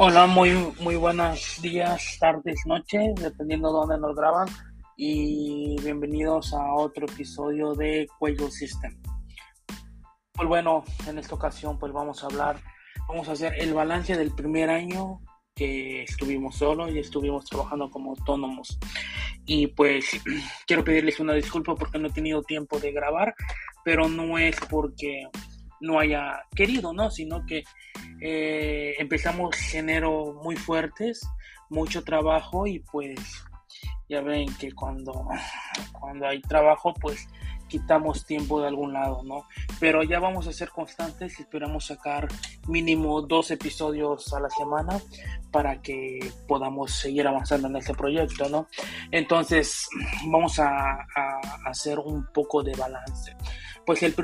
Hola, muy, muy buenos días, tardes, noches, dependiendo de dónde nos graban. Y bienvenidos a otro episodio de Cuello System. Pues bueno, en esta ocasión pues vamos a hablar, vamos a hacer el balance del primer año que estuvimos solos y estuvimos trabajando como autónomos. Y pues quiero pedirles una disculpa porque no he tenido tiempo de grabar, pero no es porque no haya querido, ¿no? Sino que eh, empezamos enero muy fuertes, mucho trabajo y pues ya ven que cuando, cuando hay trabajo pues quitamos tiempo de algún lado, ¿no? Pero ya vamos a ser constantes y esperamos sacar mínimo dos episodios a la semana para que podamos seguir avanzando en este proyecto, ¿no? Entonces vamos a, a hacer un poco de balance. Pues el,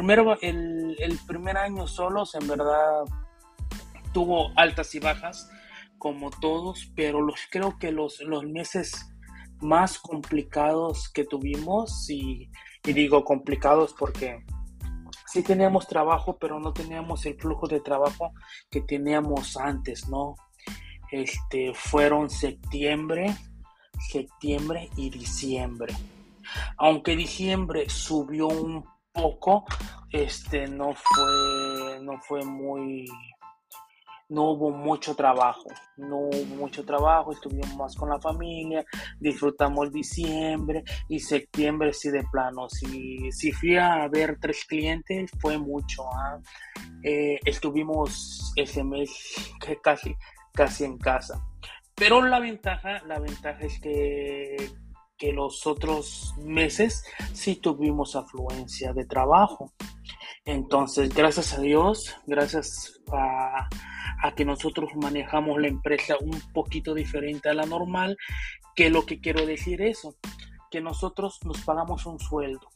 el, el primer año solos en verdad tuvo altas y bajas, como todos, pero los, creo que los, los meses más complicados que tuvimos, y, digo complicados porque sí teníamos trabajo, pero no teníamos el flujo de trabajo que teníamos antes, ¿no? Este, fueron septiembre, septiembre y diciembre. Aunque diciembre subió un poco, este, no fue, no fue muy, no hubo mucho trabajo, no hubo mucho trabajo, estuvimos más con la familia, disfrutamos diciembre y septiembre sí de plano, si, si fui a ver tres clientes fue mucho, ¿ah? eh, estuvimos ese mes casi, casi en casa. Pero la ventaja, la ventaja es que, que los otros meses sí tuvimos afluencia de trabajo. Entonces, gracias a Dios, gracias a, que nosotros manejamos la empresa un poquito diferente a la normal, que lo que quiero decir eso, que nosotros nos pagamos un sueldo.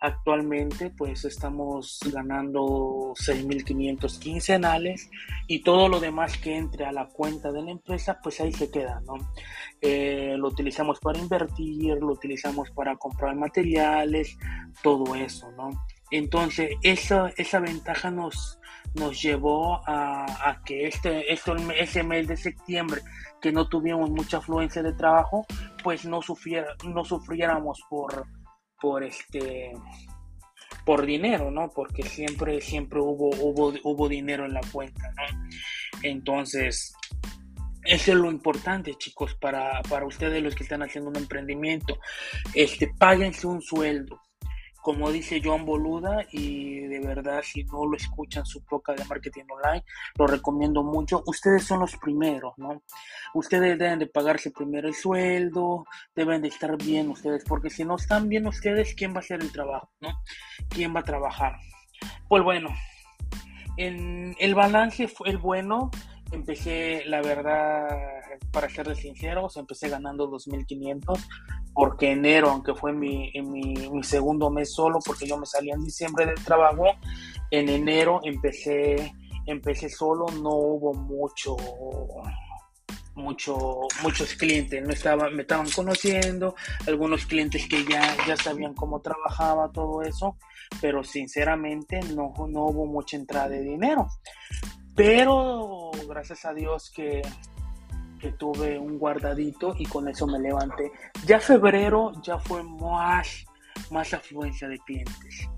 Actualmente pues estamos ganando 6.500 quincenales y todo lo demás que entre a la cuenta de la empresa pues ahí se queda, ¿no? Eh, lo utilizamos para invertir, lo utilizamos para comprar materiales, todo eso, ¿no? Entonces esa, esa ventaja nos, nos llevó a, que este, este, ese mes de septiembre, que no tuvimos mucha afluencia de trabajo, pues no, sufriera, no sufriéramos por, por, este, por dinero, ¿no? Porque siempre, siempre hubo, hubo, hubo dinero en la cuenta, ¿no? Entonces, eso es lo importante, chicos, para, para ustedes los que están haciendo un emprendimiento. Este, páguense un sueldo como dice Joan Boluda, y de verdad si no lo escuchan su poca de marketing online, lo recomiendo mucho. Ustedes son los primeros, ¿no? Ustedes deben de pagarse primero el sueldo, deben de estar bien ustedes, porque si no están bien ustedes, ¿quién va a hacer el trabajo, ¿no? ¿Quién va a trabajar? Pues bueno, en el balance fue el bueno, empecé, la verdad, para serles sinceros, empecé ganando 2.500 porque enero, aunque fue mi, mi, segundo mes solo, porque yo me salí en diciembre del trabajo, en enero empecé, empecé solo, no hubo mucho, mucho, muchos clientes, no estaba, me estaban conociendo, algunos clientes que ya, ya sabían cómo trabajaba todo eso, pero sinceramente no, no hubo mucha entrada de dinero. Pero gracias a Dios que, que tuve un guardadito y con eso me levanté. Ya febrero ya fue más, más afluencia de clientes.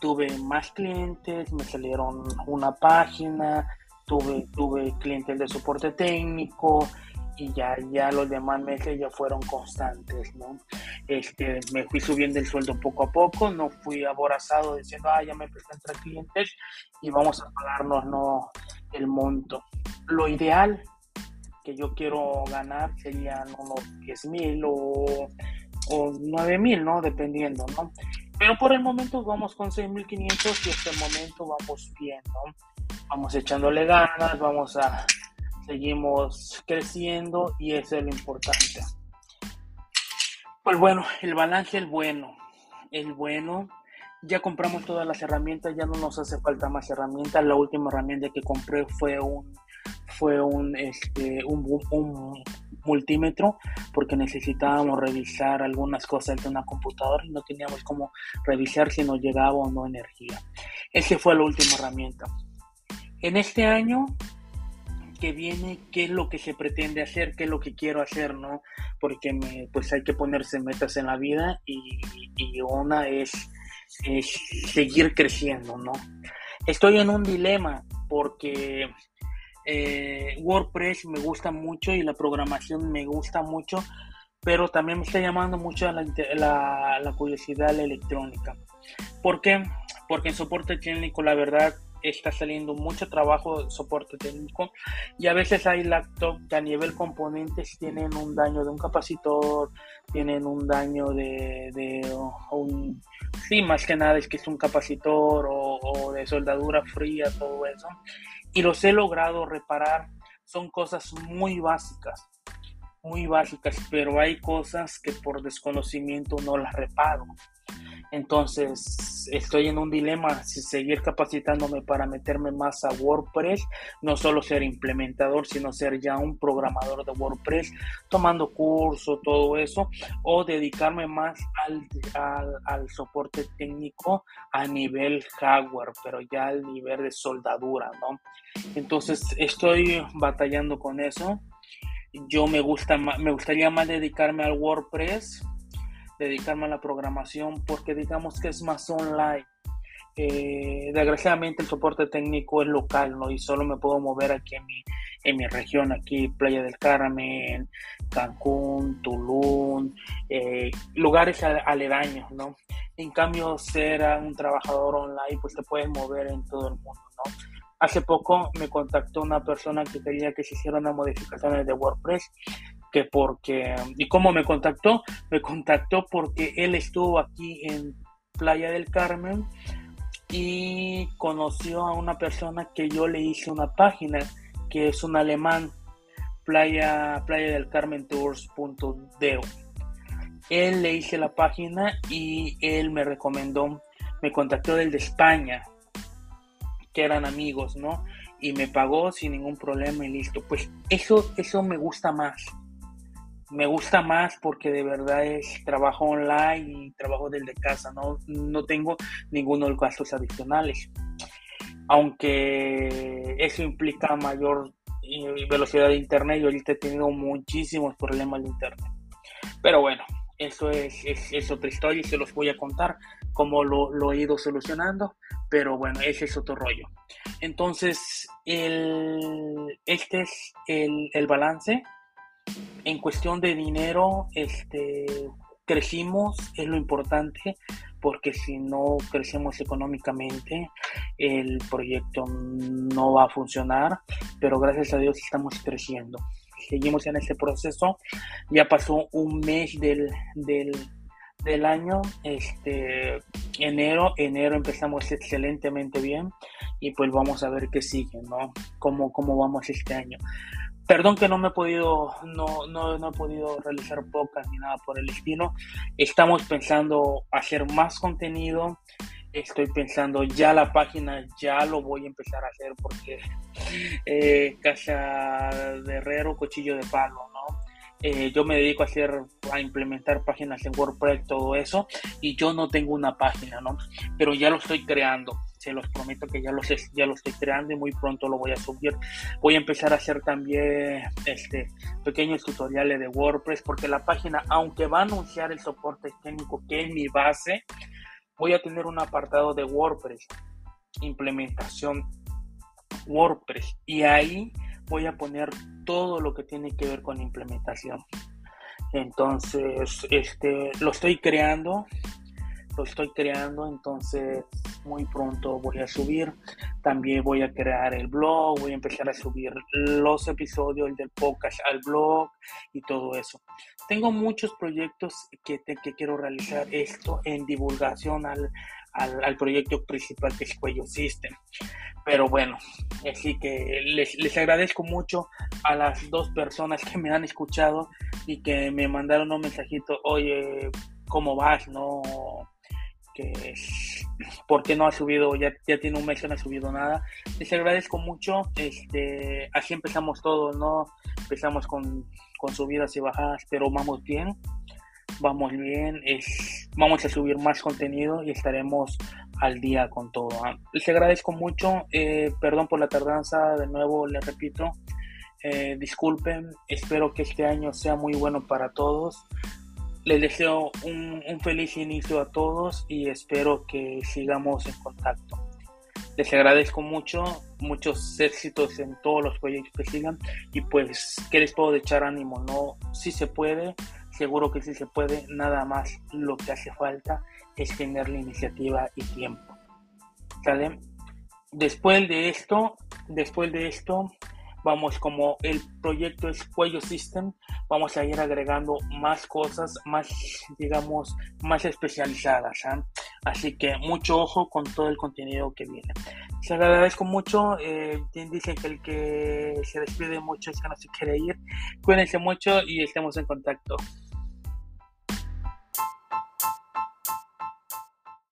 Tuve más clientes, me salieron una página, tuve, tuve clientes de soporte técnico y ya, ya los demás meses ya fueron constantes, ¿no? Este, me fui subiendo el sueldo poco a poco, no fui aborazado diciendo, ah, ya me empecé a entrar clientes y vamos a pagarnos, no, el monto. Lo ideal que yo quiero ganar serían unos 10 mil o, o 9 mil, ¿no? Dependiendo, ¿no? Pero por el momento vamos con 6.500 y este momento vamos bien, ¿no? Vamos echándole ganas, vamos a, seguimos creciendo y eso es lo importante. Pues bueno, el balance es bueno, el bueno ya compramos todas las herramientas, ya no nos hace falta más herramientas. La última herramienta que compré fue un fue un, este, un, multímetro porque necesitábamos revisar algunas cosas de una computadora y no teníamos cómo revisar si nos llegaba o no energía. Esa fue la última herramienta. En este año que viene, qué es lo que se pretende hacer, qué es lo que quiero hacer, ¿no? Porque pues hay que ponerse metas en la vida y, una es, es, seguir creciendo, ¿no? Estoy en un dilema porque eh, WordPress me gusta mucho y la programación me gusta mucho, pero también me está llamando mucho la, la, la curiosidad electrónica. ¿Por qué? Porque en soporte técnico, la verdad, está saliendo mucho trabajo de soporte técnico y a veces hay laptops que a nivel componentes tienen un daño de un capacitor, tienen un daño de, de un, sí, más que nada es que es un capacitor o, o de soldadura fría, todo eso. Y los he logrado reparar, son cosas muy básicas muy básicas, pero hay cosas que por desconocimiento no las reparo. Entonces, estoy en un dilema si seguir capacitándome para meterme más a WordPress, no solo ser implementador, sino ser ya un programador de WordPress, tomando curso, todo eso, o dedicarme más al, al, soporte técnico a nivel hardware, pero ya al nivel de soldadura, ¿no? Entonces, estoy batallando con eso. Yo me gusta me gustaría más dedicarme al WordPress dedicarme a la programación porque digamos que es más online. Eh, desgraciadamente el soporte técnico es local, ¿no? Y solo me puedo mover aquí en mi, en mi región, aquí Playa del Carmen, Cancún, Tulum, eh, lugares aledaños, ¿no? En cambio, ser un trabajador online, pues te puedes mover en todo el mundo, ¿no? Hace poco me contactó una persona que quería que se hicieran unas modificaciones de WordPress que porque, ¿y cómo me contactó? Me contactó porque él estuvo aquí en Playa del Carmen y conoció a una persona que yo le hice una página, que es un alemán, playa, playa del Carmen Tours.deo. Él le hice la página y él me recomendó, me contactó del de España, que eran amigos, ¿no? Y me pagó sin ningún problema y listo. Pues eso, eso me gusta más me gusta más porque de verdad es trabajo online y trabajo desde casa, no, no tengo ninguno de los gastos adicionales. Aunque eso implica mayor eh, velocidad de internet, yo ahorita he tenido muchísimos problemas de internet. Pero bueno, eso es, es, otra historia y se los voy a contar cómo lo, lo, he ido solucionando. Pero bueno, ese es otro rollo. Entonces, el, este es el, el balance en cuestión de dinero, este, crecimos, es lo importante, porque si no crecemos económicamente, el proyecto no va a funcionar, pero gracias a Dios estamos creciendo. Seguimos en ese proceso, ya pasó un mes del, del, año, este, enero, enero empezamos excelentemente bien y pues vamos a ver qué sigue, ¿no? Cómo, cómo vamos este año. Perdón que no me he podido, no, no, no he podido realizar pocas ni nada por el estilo. Estamos pensando hacer más contenido. Estoy pensando ya la página, ya lo voy a empezar a hacer porque eh, casa de herrero, cuchillo de palo, ¿no? Eh, yo me dedico a hacer, a implementar páginas en WordPress, todo eso, y yo no tengo una página, ¿no? Pero ya lo estoy creando se los prometo que ya los, ya lo estoy creando y muy pronto lo voy a subir. Voy a empezar a hacer también este, pequeños tutoriales de WordPress porque la página, aunque va a anunciar el soporte técnico que es mi base, voy a tener un apartado de WordPress, implementación WordPress y ahí voy a poner todo lo que tiene que ver con implementación. Entonces, este, lo estoy creando, lo estoy creando, entonces muy pronto voy a subir. También voy a crear el blog, voy a empezar a subir los episodios del podcast al blog y todo eso. Tengo muchos proyectos que, que quiero realizar esto en divulgación al, al, proyecto principal que es Cuello System. Pero bueno, así que les, les, agradezco mucho a las dos personas que me han escuchado y que me mandaron un mensajito, oye, ¿cómo vas? No, que por qué no ha subido, ya, ya tiene un mes que no ha subido nada. Les agradezco mucho, este, así empezamos todo, ¿no? Empezamos con, con subidas y bajadas, pero vamos bien, vamos bien, es, vamos a subir más contenido y estaremos al día con todo. ¿ah? Les agradezco mucho, eh, perdón por la tardanza, de nuevo les repito, eh, disculpen, espero que este año sea muy bueno para todos. Les deseo un, feliz inicio a todos y espero que sigamos en contacto. Les agradezco mucho, muchos éxitos en todos los proyectos que sigan y pues, ¿qué les puedo echar ánimo? No, si se puede, seguro que sí se puede, nada más lo que hace falta es tener la iniciativa y tiempo. ¿Sale? Después de esto, después de esto, vamos como el proyecto es Cuello System, vamos a ir agregando más cosas, más, digamos, más especializadas. ¿ah? Así que mucho ojo con todo el contenido que viene. Se agradezco mucho. Eh, dicen que el que se despide mucho es que no se quiere ir. Cuídense mucho y estemos en contacto.